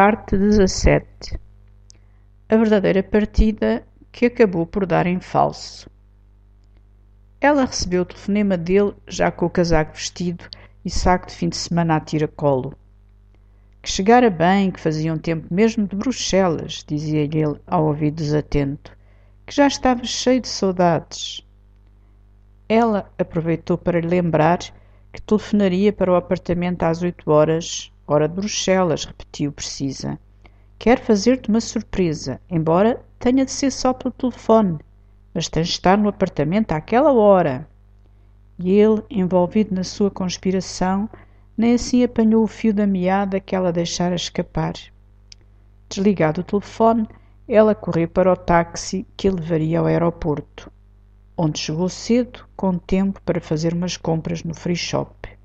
Parte 17 A verdadeira partida que acabou por dar em falso. Ela recebeu o telefonema dele já com o casaco vestido e saco de fim de semana a tiracolo. Que chegara bem, que fazia um tempo mesmo de Bruxelas, dizia-lhe ele ao ouvido desatento, que já estava cheio de saudades. Ela aproveitou para lhe lembrar que telefonaria para o apartamento às oito horas, hora de Bruxelas, repetiu precisa. Quer fazer-te uma surpresa, embora tenha de ser só pelo telefone, mas tens de estar no apartamento àquela hora. E ele, envolvido na sua conspiração, nem assim apanhou o fio da meada que ela deixara escapar. Desligado o telefone, ela correu para o táxi que a levaria ao aeroporto onde chegou cedo, com tempo para fazer umas compras no free shop.